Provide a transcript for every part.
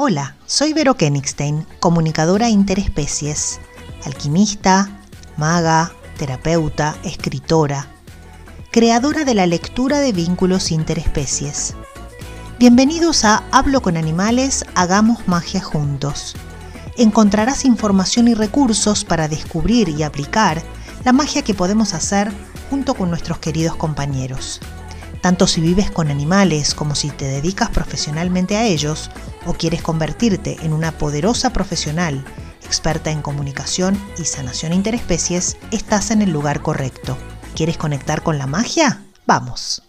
Hola, soy Vero Kenigstein, comunicadora interespecies, alquimista, maga, terapeuta, escritora, creadora de la lectura de vínculos interespecies. Bienvenidos a Hablo con Animales, Hagamos Magia Juntos. Encontrarás información y recursos para descubrir y aplicar la magia que podemos hacer junto con nuestros queridos compañeros. Tanto si vives con animales como si te dedicas profesionalmente a ellos o quieres convertirte en una poderosa profesional experta en comunicación y sanación interespecies, estás en el lugar correcto. ¿Quieres conectar con la magia? Vamos.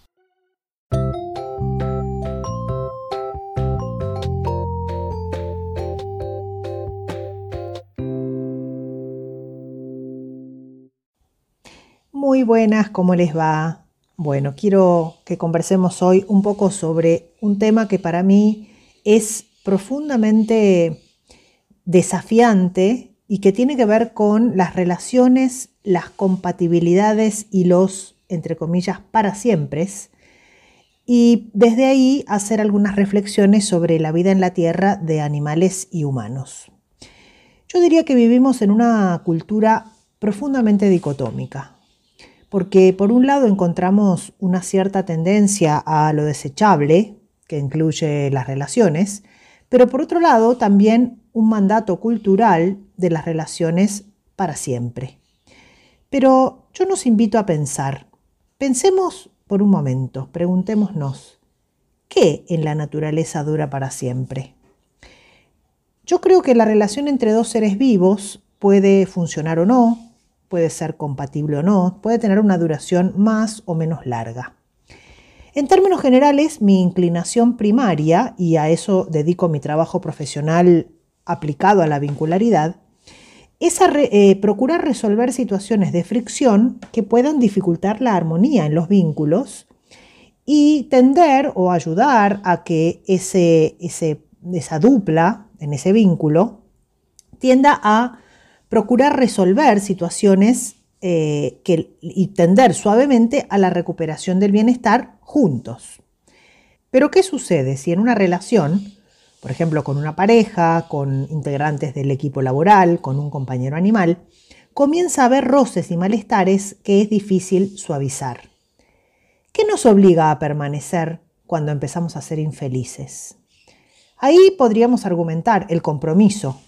Muy buenas, ¿cómo les va? Bueno, quiero que conversemos hoy un poco sobre un tema que para mí es profundamente desafiante y que tiene que ver con las relaciones, las compatibilidades y los, entre comillas, para siempre. Y desde ahí hacer algunas reflexiones sobre la vida en la Tierra de animales y humanos. Yo diría que vivimos en una cultura profundamente dicotómica porque por un lado encontramos una cierta tendencia a lo desechable, que incluye las relaciones, pero por otro lado también un mandato cultural de las relaciones para siempre. Pero yo nos invito a pensar, pensemos por un momento, preguntémonos, ¿qué en la naturaleza dura para siempre? Yo creo que la relación entre dos seres vivos puede funcionar o no, puede ser compatible o no, puede tener una duración más o menos larga. En términos generales, mi inclinación primaria, y a eso dedico mi trabajo profesional aplicado a la vincularidad, es eh, procurar resolver situaciones de fricción que puedan dificultar la armonía en los vínculos y tender o ayudar a que ese, esa dupla en ese vínculo tienda a procurar resolver situaciones eh, que, y tender suavemente a la recuperación del bienestar juntos. Pero ¿qué sucede si en una relación, por ejemplo con una pareja, con integrantes del equipo laboral, con un compañero animal, comienza a haber roces y malestares que es difícil suavizar? ¿Qué nos obliga a permanecer cuando empezamos a ser infelices? Ahí podríamos argumentar el compromiso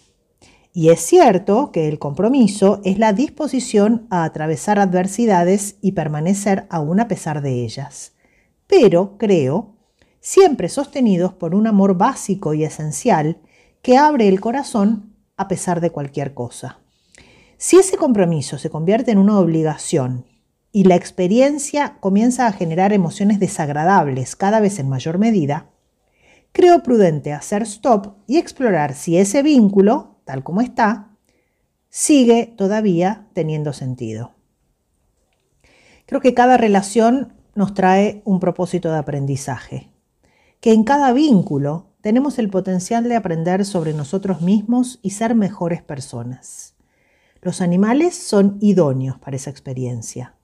y es cierto que el compromiso es la disposición a atravesar adversidades y permanecer aún a pesar de ellas. Pero, creo, siempre sostenidos por un amor básico y esencial que abre el corazón a pesar de cualquier cosa. Si ese compromiso se convierte en una obligación y la experiencia comienza a generar emociones desagradables cada vez en mayor medida, creo prudente hacer stop y explorar si ese vínculo tal como está, sigue todavía teniendo sentido. Creo que cada relación nos trae un propósito de aprendizaje, que en cada vínculo tenemos el potencial de aprender sobre nosotros mismos y ser mejores personas. Los animales son idóneos para esa experiencia.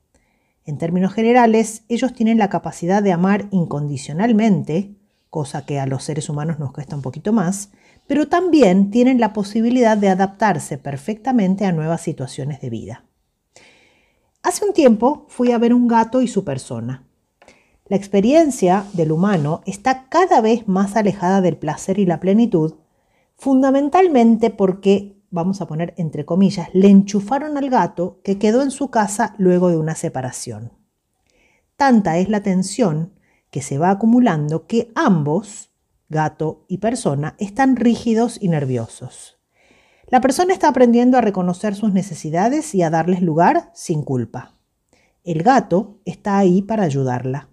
En términos generales, ellos tienen la capacidad de amar incondicionalmente, cosa que a los seres humanos nos cuesta un poquito más, pero también tienen la posibilidad de adaptarse perfectamente a nuevas situaciones de vida. Hace un tiempo fui a ver un gato y su persona. La experiencia del humano está cada vez más alejada del placer y la plenitud, fundamentalmente porque, vamos a poner entre comillas, le enchufaron al gato que quedó en su casa luego de una separación. Tanta es la tensión que se va acumulando que ambos, gato y persona están rígidos y nerviosos. La persona está aprendiendo a reconocer sus necesidades y a darles lugar sin culpa. El gato está ahí para ayudarla.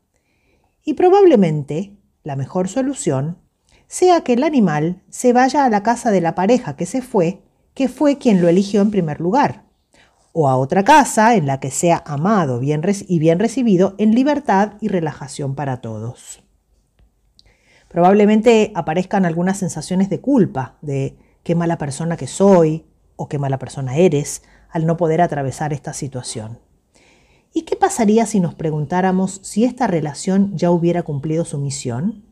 Y probablemente la mejor solución sea que el animal se vaya a la casa de la pareja que se fue, que fue quien lo eligió en primer lugar, o a otra casa en la que sea amado y bien recibido en libertad y relajación para todos probablemente aparezcan algunas sensaciones de culpa, de qué mala persona que soy o qué mala persona eres al no poder atravesar esta situación. ¿Y qué pasaría si nos preguntáramos si esta relación ya hubiera cumplido su misión?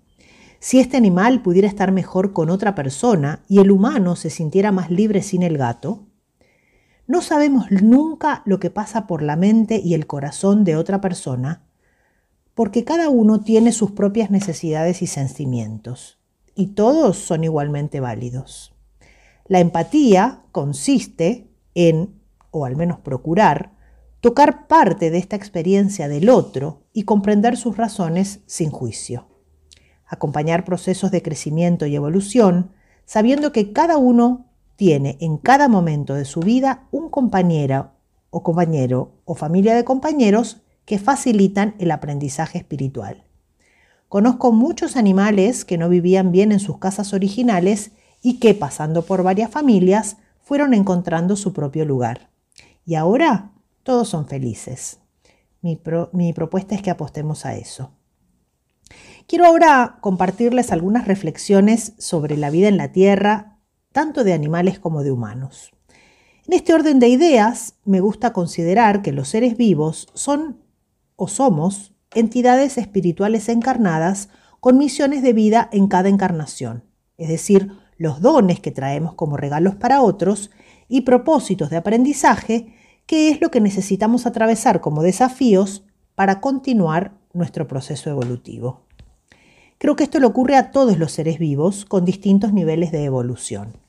Si este animal pudiera estar mejor con otra persona y el humano se sintiera más libre sin el gato, no sabemos nunca lo que pasa por la mente y el corazón de otra persona, porque cada uno tiene sus propias necesidades y sentimientos, y todos son igualmente válidos. La empatía consiste en, o al menos procurar, tocar parte de esta experiencia del otro y comprender sus razones sin juicio. Acompañar procesos de crecimiento y evolución, sabiendo que cada uno tiene en cada momento de su vida un compañero o compañero o familia de compañeros que facilitan el aprendizaje espiritual. Conozco muchos animales que no vivían bien en sus casas originales y que, pasando por varias familias, fueron encontrando su propio lugar. Y ahora todos son felices. Mi, propuesta es que apostemos a eso. Quiero ahora compartirles algunas reflexiones sobre la vida en la Tierra, tanto de animales como de humanos. En este orden de ideas, me gusta considerar que los seres vivos son o somos entidades espirituales encarnadas con misiones de vida en cada encarnación, es decir, los dones que traemos como regalos para otros y propósitos de aprendizaje qué es lo que necesitamos atravesar como desafíos para continuar nuestro proceso evolutivo. Creo que esto le ocurre a todos los seres vivos con distintos niveles de evolución.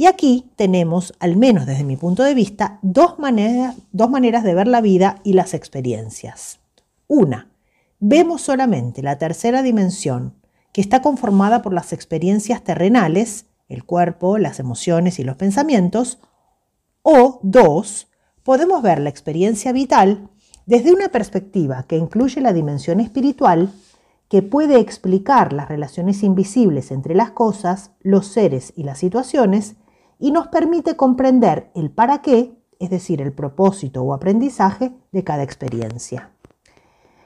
Y aquí tenemos, al menos desde mi punto de vista, dos maneras, de ver la vida y las experiencias. Una, vemos solamente la tercera dimensión, que está conformada por las experiencias terrenales, el cuerpo, las emociones y los pensamientos. O dos, podemos ver la experiencia vital desde una perspectiva que incluye la dimensión espiritual, que puede explicar las relaciones invisibles entre las cosas, los seres y las situaciones, y nos permite comprender el para qué, es decir, el propósito o aprendizaje de cada experiencia.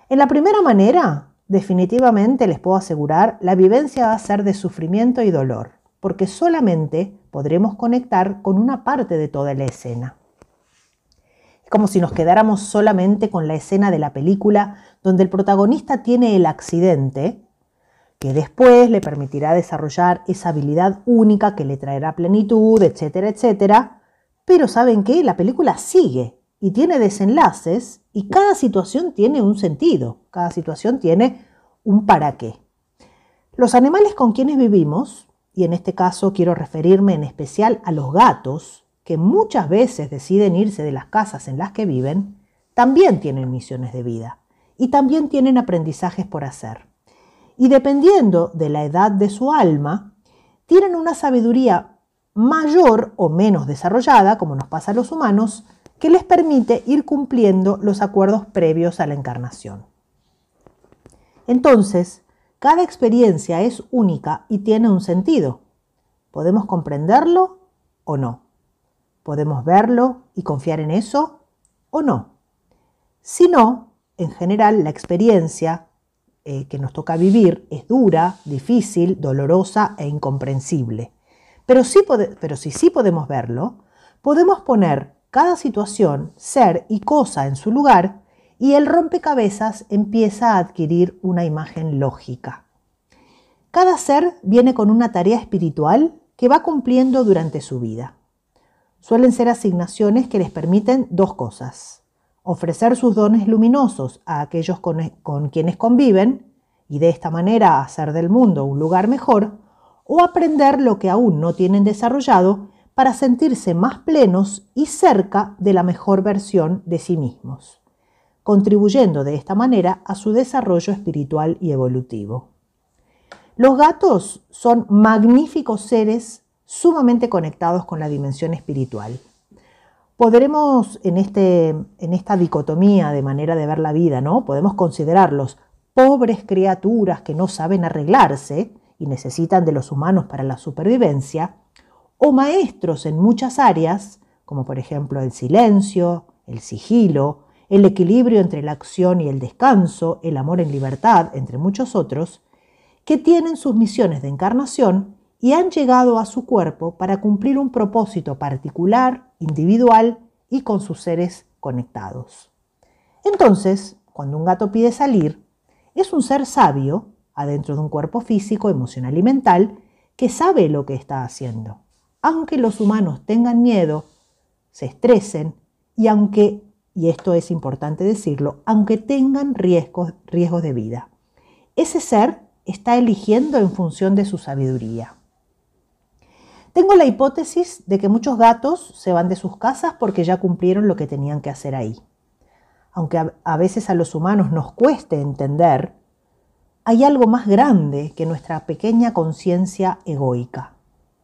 En la primera manera, definitivamente les puedo asegurar, la vivencia va a ser de sufrimiento y dolor, porque solamente podremos conectar con una parte de toda la escena como si nos quedáramos solamente con la escena de la película donde el protagonista tiene el accidente, que después le permitirá desarrollar esa habilidad única que le traerá plenitud, etcétera, etcétera. Pero ¿saben qué? La película sigue y tiene desenlaces y cada situación tiene un sentido, cada situación tiene un para qué. Los animales con quienes vivimos, y en este caso quiero referirme en especial a los gatos, que muchas veces deciden irse de las casas en las que viven, también tienen misiones de vida y también tienen aprendizajes por hacer. Y dependiendo de la edad de su alma, tienen una sabiduría mayor o menos desarrollada, como nos pasa a los humanos, que les permite ir cumpliendo los acuerdos previos a la encarnación. Entonces, cada experiencia es única y tiene un sentido. ¿Podemos comprenderlo o no? ¿Podemos verlo y confiar en eso o no? Si no, en general la experiencia eh, que nos toca vivir es dura, difícil, dolorosa e incomprensible. Pero, sí pero si sí podemos verlo, podemos poner cada situación, ser y cosa en su lugar y el rompecabezas empieza a adquirir una imagen lógica. Cada ser viene con una tarea espiritual que va cumpliendo durante su vida suelen ser asignaciones que les permiten dos cosas. Ofrecer sus dones luminosos a aquellos con, quienes conviven y de esta manera hacer del mundo un lugar mejor, o aprender lo que aún no tienen desarrollado para sentirse más plenos y cerca de la mejor versión de sí mismos, contribuyendo de esta manera a su desarrollo espiritual y evolutivo. Los gatos son magníficos seres sumamente conectados con la dimensión espiritual. Podremos en, este, en esta dicotomía de manera de ver la vida, ¿no? Podemos considerarlos pobres criaturas que no saben arreglarse y necesitan de los humanos para la supervivencia, o maestros en muchas áreas, como por ejemplo el silencio, el sigilo, el equilibrio entre la acción y el descanso, el amor en libertad, entre muchos otros, que tienen sus misiones de encarnación y han llegado a su cuerpo para cumplir un propósito particular, individual y con sus seres conectados. Entonces, cuando un gato pide salir, es un ser sabio adentro de un cuerpo físico, emocional y mental, que sabe lo que está haciendo. Aunque los humanos tengan miedo, se estresen y aunque, y esto es importante decirlo, aunque tengan riesgos, riesgos de vida. Ese ser está eligiendo en función de su sabiduría. Tengo la hipótesis de que muchos gatos se van de sus casas porque ya cumplieron lo que tenían que hacer ahí. Aunque a veces a los humanos nos cueste entender, hay algo más grande que nuestra pequeña conciencia egoica,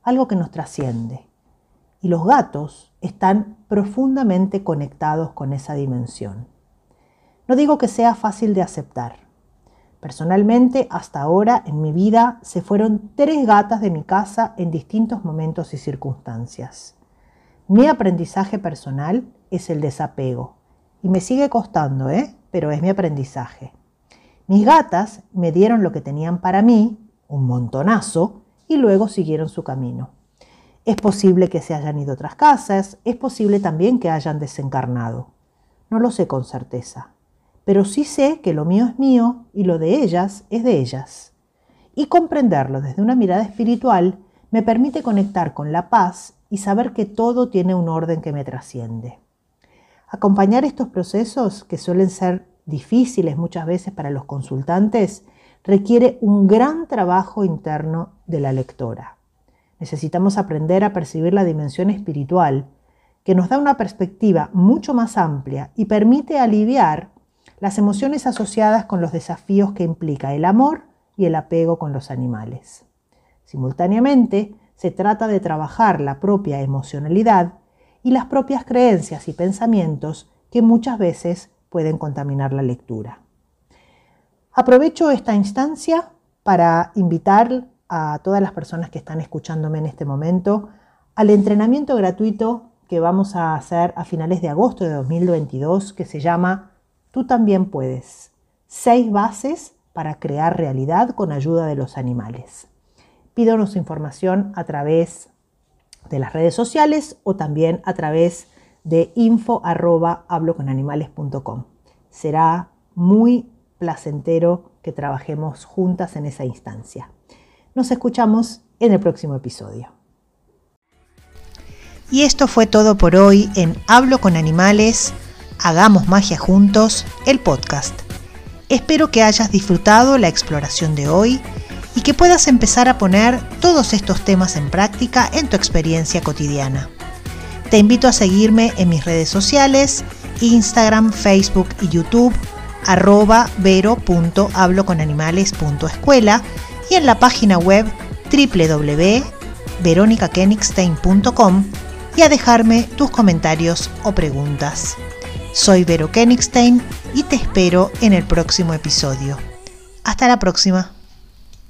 algo que nos trasciende. Y los gatos están profundamente conectados con esa dimensión. No digo que sea fácil de aceptar. Personalmente, hasta ahora en mi vida se fueron tres gatas de mi casa en distintos momentos y circunstancias. Mi aprendizaje personal es el desapego. Y me sigue costando, ¿eh? Pero es mi aprendizaje. Mis gatas me dieron lo que tenían para mí, un montonazo, y luego siguieron su camino. Es posible que se hayan ido a otras casas, es posible también que hayan desencarnado. No lo sé con certeza, pero sí sé que lo mío es mío y lo de ellas es de ellas. Y comprenderlo desde una mirada espiritual me permite conectar con la paz y saber que todo tiene un orden que me trasciende. Acompañar estos procesos, que suelen ser difíciles muchas veces para los consultantes, requiere un gran trabajo interno de la lectora. Necesitamos aprender a percibir la dimensión espiritual, que nos da una perspectiva mucho más amplia y permite aliviar las emociones asociadas con los desafíos que implica el amor y el apego con los animales. Simultáneamente, se trata de trabajar la propia emocionalidad y las propias creencias y pensamientos que muchas veces pueden contaminar la lectura. Aprovecho esta instancia para invitar a todas las personas que están escuchándome en este momento al entrenamiento gratuito que vamos a hacer a finales de agosto de 2022 que se llama Tú también puedes. Seis bases para crear realidad con ayuda de los animales. Pídonos información a través de las redes sociales o también a través de info. Será muy placentero que trabajemos juntas en esa instancia. Nos escuchamos en el próximo episodio. Y esto fue todo por hoy en Hablo con Animales, Hagamos Magia Juntos, el podcast. Espero que hayas disfrutado la exploración de hoy y que puedas empezar a poner todos estos temas en práctica en tu experiencia cotidiana. Te invito a seguirme en mis redes sociales, Instagram, Facebook y YouTube, arroba vero.habloconanimales.escuela y en la página web www.veronicakenigstein.com y a dejarme tus comentarios o preguntas. Soy Vero Kenigstein y te espero en el próximo episodio. Hasta la próxima.